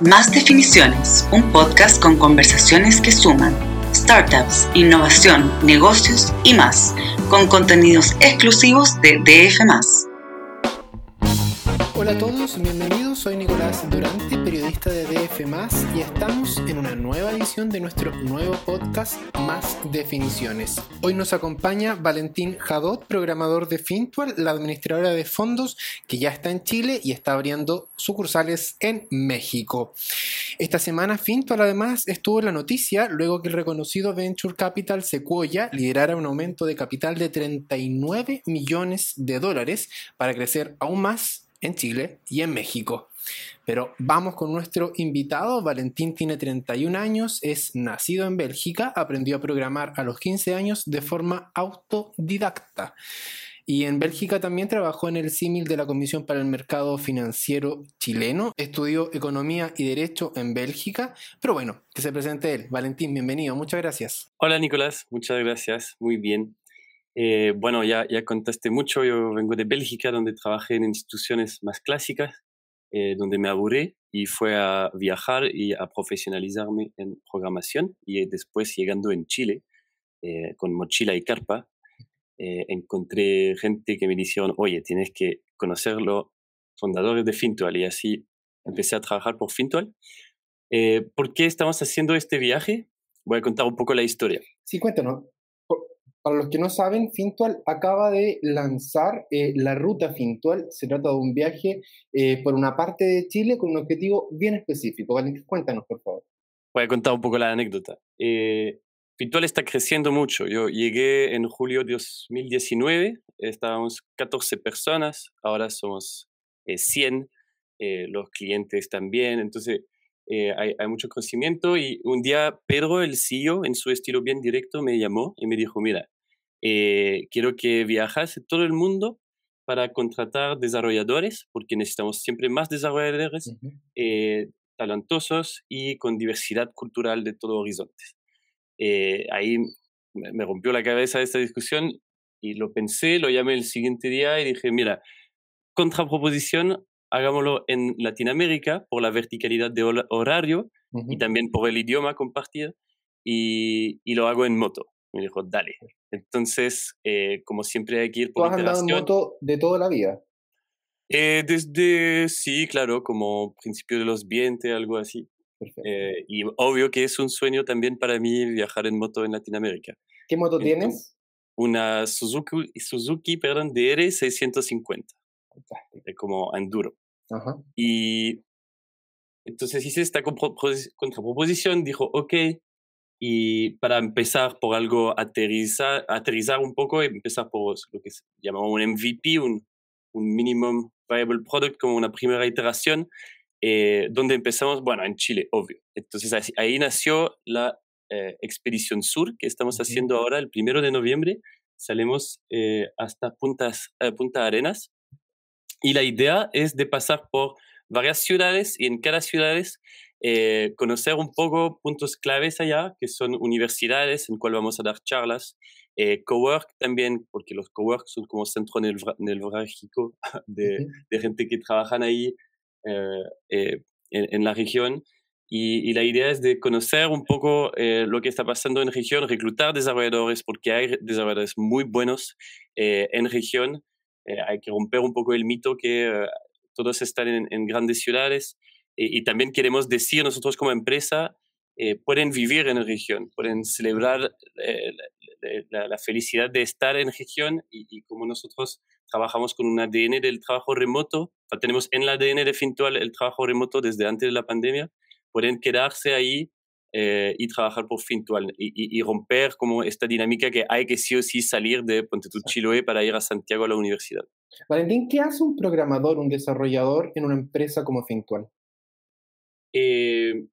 Más Definiciones, un podcast con conversaciones que suman startups, innovación, negocios y más, con contenidos exclusivos de DF. Hola a todos, bienvenidos. Soy Nicolás Durante, periodista de DF, y estamos en una nueva edición de nuestro nuevo podcast Más Definiciones. Hoy nos acompaña Valentín Jadot, programador de Fintual, la administradora de fondos que ya está en Chile y está abriendo sucursales en México. Esta semana Fintual además estuvo en la noticia luego que el reconocido Venture Capital Sequoia liderara un aumento de capital de 39 millones de dólares para crecer aún más en Chile y en México. Pero vamos con nuestro invitado. Valentín tiene 31 años, es nacido en Bélgica, aprendió a programar a los 15 años de forma autodidacta. Y en Bélgica también trabajó en el símil de la Comisión para el Mercado Financiero chileno. Estudió Economía y Derecho en Bélgica. Pero bueno, que se presente él. Valentín, bienvenido. Muchas gracias. Hola Nicolás, muchas gracias. Muy bien. Eh, bueno, ya, ya contaste mucho, yo vengo de Bélgica, donde trabajé en instituciones más clásicas, eh, donde me aburrí y fue a viajar y a profesionalizarme en programación y después llegando en Chile, eh, con mochila y carpa, encontré gente que me dijeron, oye, tienes que conocer los fundadores de Fintual y así empecé a trabajar por Fintual. ¿Por qué estamos haciendo este viaje? Voy a contar un poco la historia. Sí, cuéntanos. Para los que no saben, Fintual acaba de lanzar eh, la ruta Fintual. Se trata de un viaje eh, por una parte de Chile con un objetivo bien específico. Vale, cuéntanos, por favor. Voy a contar un poco la anécdota. Eh, Fintual está creciendo mucho. Yo llegué en julio de 2019, estábamos 14 personas, ahora somos 100, los clientes también. Entonces, hay, hay, mucho crecimiento y un día Pedro, el CEO, en su estilo bien directo, me llamó y me dijo, mira, eh, quiero que viajas todo el mundo para contratar desarrolladores, porque necesitamos siempre más desarrolladores eh, talentosos y con diversidad cultural de todo horizonte. Eh, ahí me rompió la cabeza esta discusión y lo pensé, lo llamé el siguiente día y dije, mira, contraproposición, hagámoslo en Latinoamérica por la verticalidad de horario y también por el idioma compartido y, y, lo hago en moto. Me dijo, dale. Entonces, eh, como siempre hay que ir por ¿Tú has andado en moto de toda la vida? Eh, desde, sí, claro, como principio de los 20, algo así. Eh, y obvio que es un sueño también para mí viajar en moto en Latinoamérica. ¿Qué moto tienes? Una Suzuki, Suzuki perdón, DR650. Como enduro. Ajá. Y entonces hice esta contraproposición, dijo, ok, y para empezar por algo, aterrizar, aterrizar un poco, empezar por lo que llamamos un MVP, un, un Minimum Viable Product, como una primera iteración, eh, donde empezamos, bueno, en Chile, obvio. Entonces ahí, nació la eh, Expedición Sur, que estamos haciendo ahora el primero de noviembre. Salimos eh, hasta Puntas, Punta Arenas. Y la idea es de pasar por varias ciudades y en cada ciudad eh, conocer un poco puntos claves allá, que son universidades en cual vamos a dar charlas, eh, cowork también, porque los cowork son como centro neurálgico de, de gente que trabajan ahí eh, eh, en, la región. Y, la idea es de conocer un poco lo que está pasando en región, reclutar desarrolladores, porque hay desarrolladores muy buenos en región. Hay que romper un poco el mito que todos están en, en grandes ciudades y, también queremos decir nosotros como empresa, eh, pueden vivir en la región, pueden celebrar eh, la, felicidad de estar en región y, como nosotros trabajamos con un ADN del trabajo remoto, tenemos en el ADN de Fintual el trabajo remoto desde antes de la pandemia, pueden quedarse ahí eh, y trabajar por Fintual y, romper como esta dinámica que hay que sí o sí salir de Ponte Chiloé para ir a Santiago a la universidad. Valentín, ¿qué hace un programador, un desarrollador en una empresa como Fintual? Eh,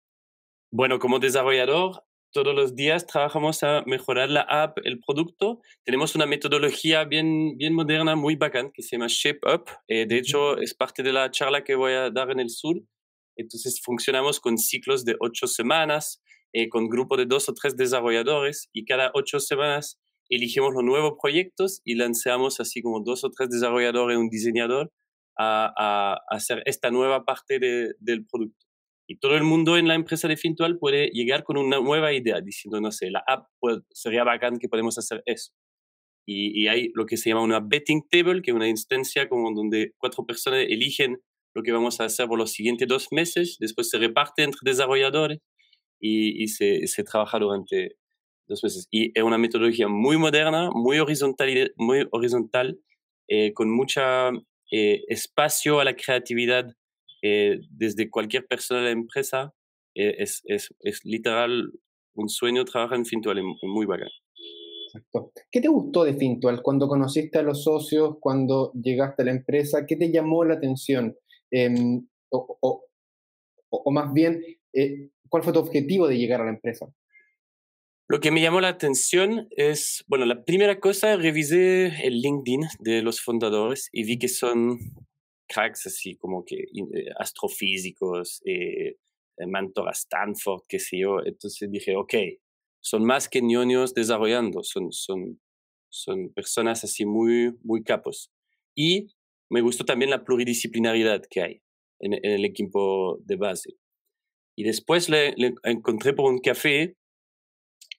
bueno, como desarrollador, todos los días trabajamos a mejorar la app, el producto. Tenemos una metodología bien, bien moderna, muy bacán, que se llama Shape Up. Eh, de hecho, es parte de la charla que voy a dar en el sur. Entonces, funcionamos con ciclos de ocho semanas, eh, con grupo de dos o tres desarrolladores y cada ocho semanas elegimos los nuevos proyectos y lanzamos así como dos o tres desarrolladores un diseñador a, a, hacer esta nueva parte de, del producto. Y todo el mundo en la empresa de Fintual puede llegar con una nueva idea, diciendo, no sé, la app sería bacán que podemos hacer eso. Y, y, hay lo que se llama una betting table, que es una instancia como donde cuatro personas eligen lo que vamos a hacer por los siguientes dos meses, después se reparte entre desarrolladores y, y se, se, trabaja durante dos meses. Y es una metodología muy moderna, muy horizontal, muy horizontal eh, con mucho eh, espacio a la creatividad eh, desde cualquier persona de la empresa. es, es, es, literal un sueño trabajar en Fintual, es muy bacán. Exacto. ¿Qué te gustó de Fintual cuando conociste a los socios, cuando llegaste a la empresa? ¿Qué te llamó la atención? Em, o, o, o, más bien, ¿cuál fue tu objetivo de llegar a la empresa? Lo que me llamó la atención es, bueno, la primera cosa, revisé el LinkedIn de los fundadores y vi que son cracks así como que eh, astrofísicos, eh, mentor a Stanford, qué sé yo. Entonces dije, ok, son más que ñoños desarrollando, son, son, son personas así muy, muy capos. Y me gustó también la pluridisciplinaridad que hay en, el equipo de base. Y después le, encontré por un café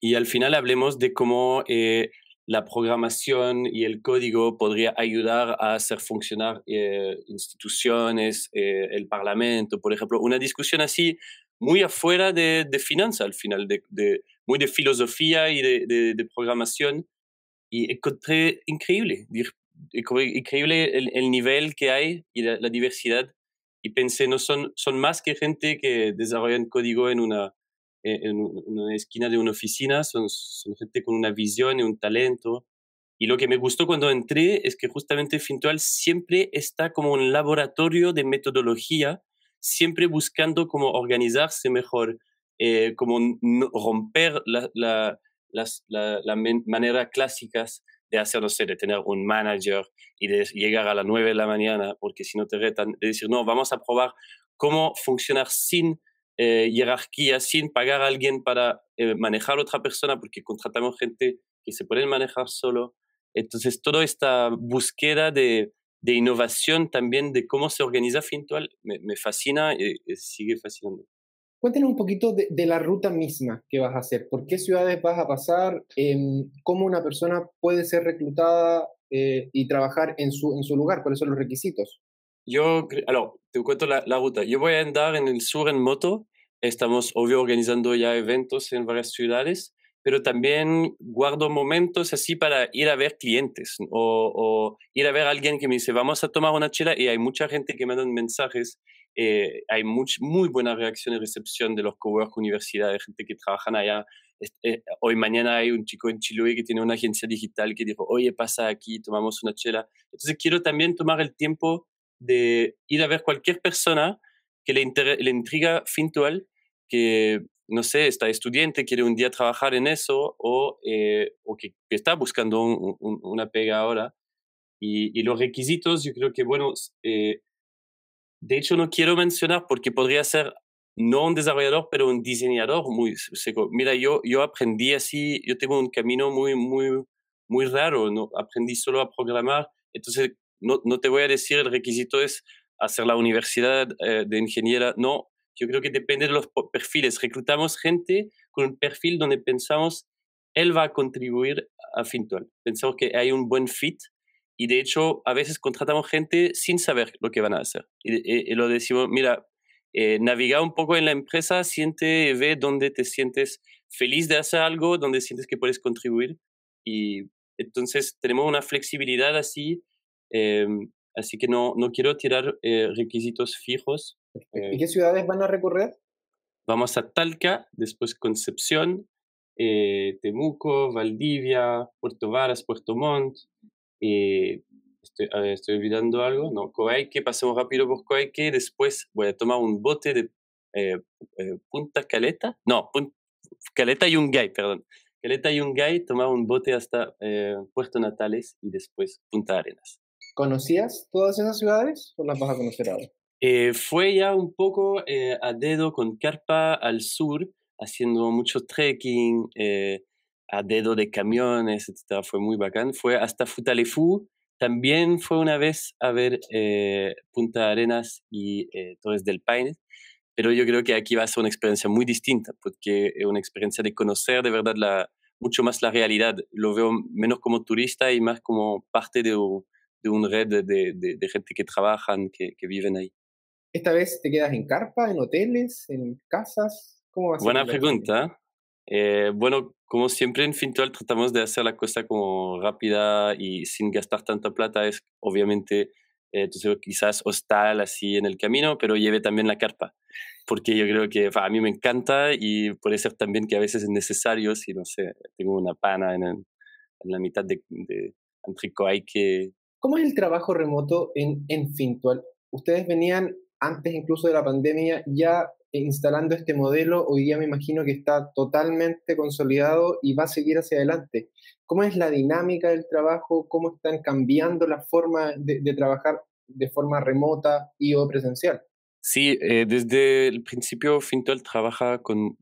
y al final hablemos de cómo eh, la programación y el código podría ayudar a hacer funcionar eh, instituciones, eh, el Parlamento, por ejemplo. Una discusión así muy afuera de, de finanzas al final, de, muy de filosofía y de, de, programación. Y encontré increíble, increíble el, el nivel que hay y la, la, diversidad. Y pensé, no son, son más que gente que desarrollan código en una, eh, en una esquina de una oficina, son, son, gente con una visión y un talento. Y lo que me gustó cuando entré es que justamente Fintual siempre está como un laboratorio de metodología, siempre buscando cómo organizarse mejor, eh, como romper la, la, las la, la manera clásicas de hacer, no sé, de tener un manager y de llegar a las 9 de la mañana, porque si no te retan, de decir, no, vamos a probar cómo funcionar sin eh, jerarquía sin pagar a alguien para eh, manejar a otra persona, porque contratamos gente que se puede manejar solo. Entonces, toda esta búsqueda de, de innovación también de cómo se organiza Fintual me, fascina y, sigue fascinando. Cuéntanos un poquito de, de, la ruta misma que vas a hacer. ¿Por qué ciudades vas a pasar? Eh, ¿Cómo una persona puede ser reclutada eh, y trabajar en su, en su lugar? ¿Cuáles son los requisitos? Yo, alors, te cuento la, la, ruta. Yo voy a andar en el sur en moto. Estamos, obvio, organizando ya eventos en varias ciudades, pero también guardo momentos así para ir a ver clientes o, o ir a ver a alguien que me dice, vamos a tomar una chela y hay mucha gente que me dan mensajes. Eh, hay much, muy buena reacción y recepción de los cowork universidades, gente que trabajan allá. Eh, hoy mañana hay un chico en Chiloé que tiene una agencia digital que dijo, oye, pasa aquí, tomamos una chela. Entonces quiero también tomar el tiempo de ir a ver cualquier persona que le, le intriga Fintual, que, no sé, está estudiante, quiere un día trabajar en eso o, eh, o que, que, está buscando un, un, una pega ahora. Y, y, los requisitos, yo creo que, bueno, eh, de hecho no quiero mencionar porque podría ser no un desarrollador, pero un diseñador muy seco. Mira, yo, yo aprendí así, yo tengo un camino muy, muy, muy raro, ¿no? aprendí solo a programar, entonces no, no te voy a decir el requisito es hacer la universidad eh, de ingeniera, no, yo creo que depende de los perfiles. Reclutamos gente con un perfil donde pensamos, él va a contribuir a Fintual. Pensamos que hay un buen fit y de hecho a veces contratamos gente sin saber lo que van a hacer. Y, y, y lo decimos, mira, eh, navegar un poco en la empresa, siente, ve dónde te sientes feliz de hacer algo, dónde sientes que puedes contribuir. Y entonces tenemos una flexibilidad así eh, así que no, no quiero tirar eh, requisitos fijos. Eh, ¿Y qué ciudades van a recorrer? Vamos a Talca, después Concepción, eh, Temuco, Valdivia, Puerto Varas, Puerto Montt. Estoy, ver, estoy olvidando algo. No, Coaique, pasemos rápido por Coaique. Después voy a tomar un bote de Punta Caleta. No, Punta, Caleta y Yungay, perdón. Caleta y Yungay, tomar un bote hasta Puerto Natales y después Punta Arenas. ¿Conocías todas esas ciudades o las vas a conocer ahora? Eh, fue ya un poco eh, a dedo con carpa al sur, haciendo mucho trekking, eh, a dedo de camiones, etc. Fue muy bacán. Fue hasta Futalefu. También fue una vez a ver eh, Punta Arenas y Torres del Paine. pero yo creo que aquí va a ser una experiencia muy distinta, porque es una experiencia de conocer de verdad la, mucho más la realidad. Lo veo menos como turista y más como parte de, de una red de, de, de, gente que trabajan, que, que, viven ahí. ¿Esta vez te quedas en carpa, en hoteles, en casas? ¿Cómo va a ser Buena pregunta. Eh, bueno, como siempre en Fintual tratamos de hacer la cosa como rápida y sin gastar tanta plata. Es obviamente, eh, entonces quizás hostal así en el camino, pero lleve también la carpa. Porque yo creo que a mí me encanta y puede ser también que a veces es necesario, si no sé, tengo una pana en, en la mitad de, de hay que... ¿Cómo es el trabajo remoto en, en Fintual? Ustedes venían antes incluso de la pandemia ya instalando este modelo, hoy día me imagino que está totalmente consolidado y va a seguir hacia adelante. ¿Cómo es la dinámica del trabajo? ¿Cómo están cambiando la forma de, trabajar de forma remota y o presencial? Sí, eh, desde el principio Fintol trabaja con,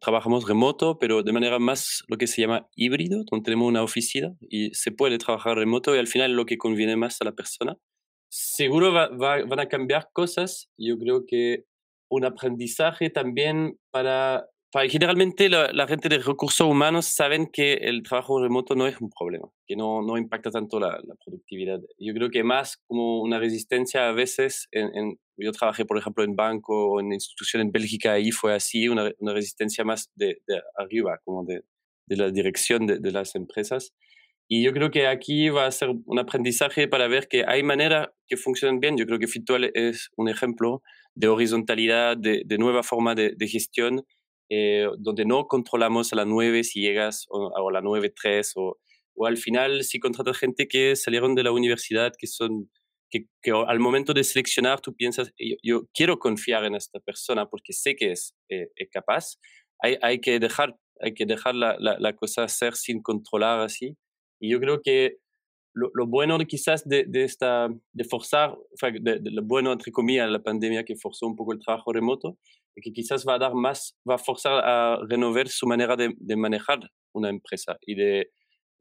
trabajamos remoto, pero de manera más lo que se llama híbrido, donde tenemos una oficina y se puede trabajar remoto y al final lo que conviene más a la persona. Seguro van a cambiar cosas. Yo creo que un aprendizaje también para... generalmente la, gente de recursos humanos saben que el trabajo remoto no es un problema, que no, no impacta tanto la, productividad. Yo creo que más como una resistencia a veces, en, yo trabajé por ejemplo en banco o en institución en Bélgica, y fue así, una, una resistencia más de, de, arriba, como de, de la dirección de, las empresas. Y yo creo que aquí va a ser un aprendizaje para ver que hay maneras que funcionan bien. Yo creo que Fitual es un ejemplo de horizontalidad, de, de nueva forma de, de gestión, eh, donde no controlamos a las 9 si llegas o, a las 9.3 o, o al final si contratas gente que salieron de la universidad, que son que, que, al momento de seleccionar tú piensas, yo, quiero confiar en esta persona porque sé que es, eh, es capaz, hay, hay, que dejar, hay que dejar la, la, la, cosa ser sin controlar así. Y yo creo que lo, bueno quizás de, de, esta, de forzar, de, lo bueno entre comillas, la pandemia que forzó un poco el trabajo remoto, es que quizás va a dar más, va a forzar a renovar su manera de, de manejar una empresa y de,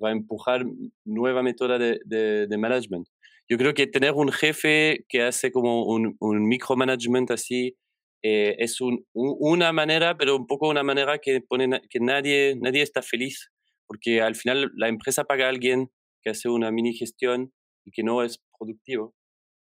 va a empujar nueva método de, de, management. Yo creo que tener un jefe que hace como un, un micromanagement así eh, es un, una manera, pero un poco una manera que, pone, que nadie, nadie está feliz, porque al final la empresa paga a alguien que hace una mini gestión y que no es productivo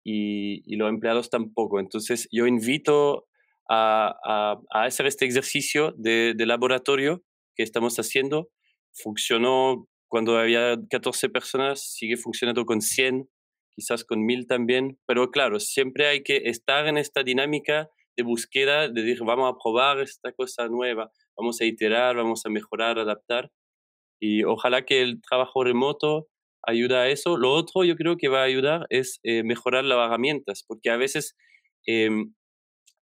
y, y los empleados tampoco. Entonces yo invito a, a, hacer este ejercicio de, de, laboratorio que estamos haciendo. Funcionó cuando había 14 personas, sigue funcionando con 100, quizás con 1000 también, pero claro, siempre hay que estar en esta dinámica de búsqueda, de decir, vamos a probar esta cosa nueva, vamos a iterar, vamos a mejorar, adaptar. Y ojalá que el trabajo remoto ayuda a eso. Lo otro yo creo que va a ayudar es eh, mejorar las herramientas, porque a veces em,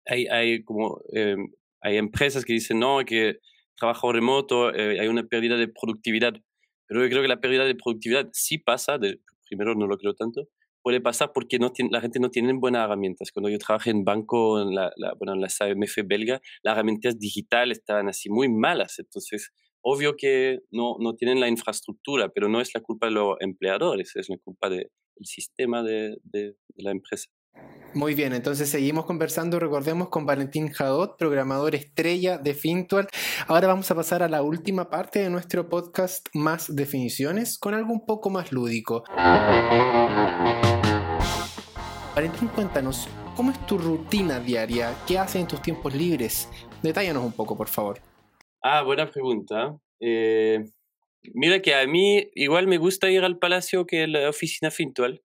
hay, hay, como, em, hay empresas que dicen, no, que trabajo remoto, eh, hay una pérdida de productividad. Pero yo creo que la pérdida de productividad sí pasa, de, primero no lo creo tanto, puede pasar porque no tiene, la gente no tiene buenas herramientas. Cuando yo trabajé en banco, en la, la, bueno, en la SAMF belga, las herramientas digitales estaban así muy malas. Entonces, Obvio que no, no tienen la infraestructura, pero no es la culpa de los empleadores, es la culpa del sistema de, de, la empresa. Muy bien, entonces seguimos conversando, recordemos, con Valentín Jadot, programador estrella de Fintual. Ahora vamos a pasar a la última parte de nuestro podcast, Más Definiciones, con algo un poco más lúdico. Valentín, cuéntanos, ¿cómo es tu rutina diaria? ¿Qué haces en tus tiempos libres? Detállanos un poco, por favor. Ah, buena pregunta. Eh, mira que a mí igual me gusta ir al palacio que la oficina fintual.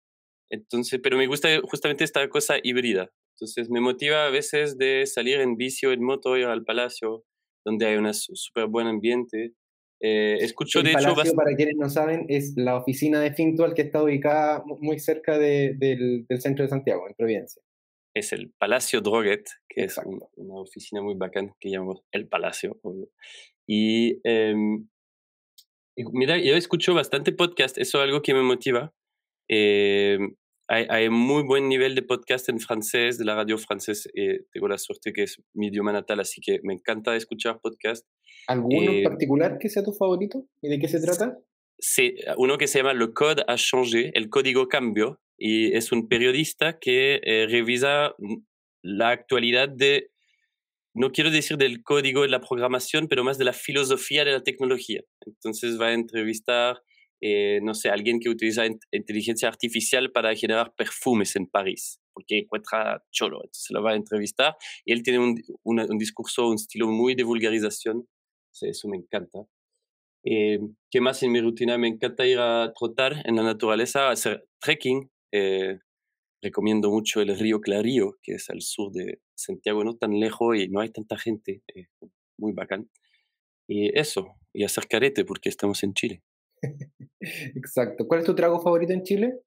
Entonces, pero me gusta justamente esta cosa híbrida. Entonces me motiva a veces de salir en bici o en moto, ir al palacio, donde hay un súper buen ambiente. Eh, escucho el de palacio, hecho, para quienes no saben, es la oficina de Fintual que está ubicada muy cerca de, del, del, centro de Santiago, en Providencia es el Palacio Droguet, que es una oficina muy bacana que llamamos El Palacio. Y, em, mira, yo escucho bastante podcast, eso es algo que me motiva. Em, hay, hay, muy buen nivel de podcast en francés, de la radio francés. Eh, tengo la suerte que es mi idioma natal, así que me encanta escuchar podcast. ¿Alguno en em, particular que sea tu favorito? ¿Y de qué se trata? Sí, uno que se llama Le Code a changé, el código cambio, y es un periodista que eh, revisa la actualidad de no quiero decir del código de la programación, pero más de la filosofía de la tecnología. Entonces va a entrevistar, eh, no sé, alguien que utiliza inteligencia artificial para generar perfumes en París, porque encuentra cholo. Entonces lo va a entrevistar y él tiene un, un discurso, un estilo muy de vulgarización. eso me encanta. Eh, ¿Qué más en mi rutina? Me encanta ir a trotar en la naturaleza, hacer trekking. Eh, recomiendo mucho el río Clarío, que es al sur de Santiago, no tan lejos y no hay tanta gente. muy bacán. Y eso, y hacer carete porque estamos en Chile. Exacto. ¿Cuál es tu trago favorito en Chile?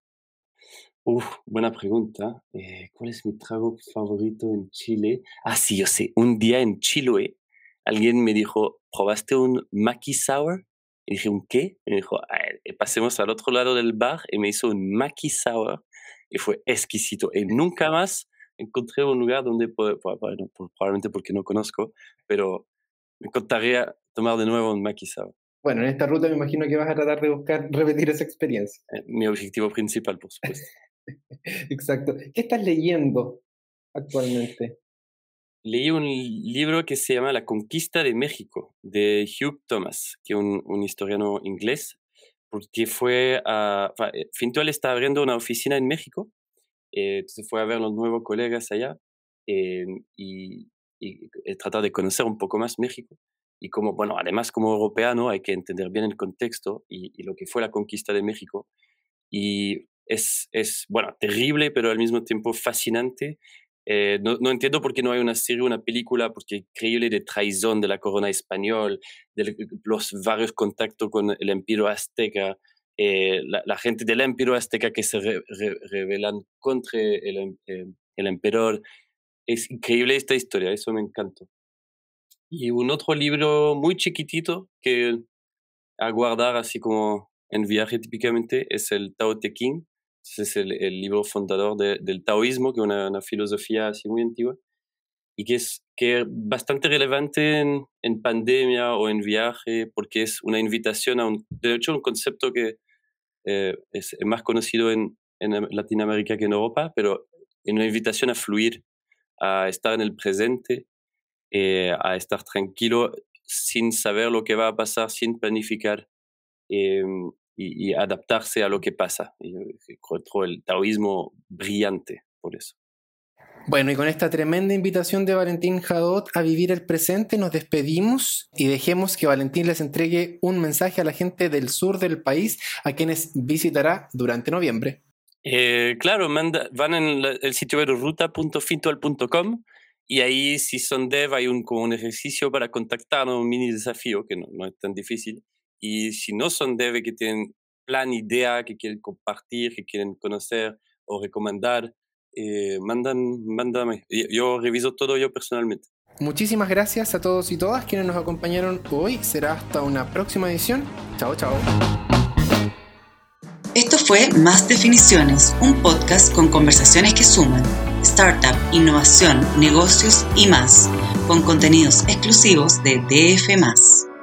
Uf, buena pregunta. Eh, ¿Cuál es mi trago favorito en Chile? Ah, sí, yo sé. Un día en Chiloé, alguien me dijo, ¿probaste un Maki Sour? Y dije, ¿un qué? Y me dijo, pasemos al otro lado del bar y me hizo un Maki Sour y fue exquisito. Y nunca más encontré un lugar donde, bueno, probablemente porque no conozco, pero me encantaría tomar de nuevo un Maki Sour. Bueno, en esta ruta me imagino que vas a tratar de buscar repetir esa experiencia. Eh, mi objetivo principal, por supuesto. Exacto. ¿Qué estás leyendo actualmente? Leí un libro que se llama La conquista de México, de Hugh Thomas, que es un, historiano inglés, porque fue a... Eh, Fintual está abriendo una oficina en México, eh, entonces fue a ver los nuevos colegas allá eh, y, y, tratar de conocer un poco más México. Y como, bueno, además como europeano hay que entender bien el contexto y, y lo que fue la conquista de México. Y es, es, bueno, terrible, pero al mismo tiempo fascinante eh, no, entiendo por qué no hay una serie, una película, porque increíble de traición de la corona española, de los varios contactos con el imperio azteca, eh, la, gente del imperio azteca que se rebelan contra el, em, eh, el, emperador. Es increíble esta historia, eso me encantó. Y un otro libro muy chiquitito que a guardar así como en viaje típicamente es el Tao Te Ching, es el, libro fundador del taoísmo, que es una, filosofía así muy antigua y que es, que bastante relevante en, en, pandemia o en viaje, porque es una invitación a un, de hecho, un concepto que eh, es más conocido en, en, Latinoamérica que en Europa, pero es una invitación a fluir, a estar en el presente, eh, a estar tranquilo sin saber lo que va a pasar, sin planificar. Eh, y, adaptarse a lo que pasa. Y encuentro el taoísmo brillante por eso. Bueno, y con esta tremenda invitación de Valentín Jadot a vivir el presente, nos despedimos y dejemos que Valentín les entregue un mensaje a la gente del sur del país, a quienes visitará durante noviembre. Eh, claro, manda, van en el sitio web ruta.fintual.com y ahí si son dev hay un, como un ejercicio para contactarnos, un mini desafío que no, no es tan difícil y si no son dev que tienen plan, idea, que quieren compartir, que quieren conocer o recomendar, eh, mandan, mándame. Yo reviso todo yo personalmente. Muchísimas gracias a todos y todas quienes nos acompañaron hoy. Será hasta una próxima edición. Chao, chao. Esto fue Más Definiciones, un podcast con conversaciones que suman startup, innovación, negocios y más, con contenidos exclusivos de DF.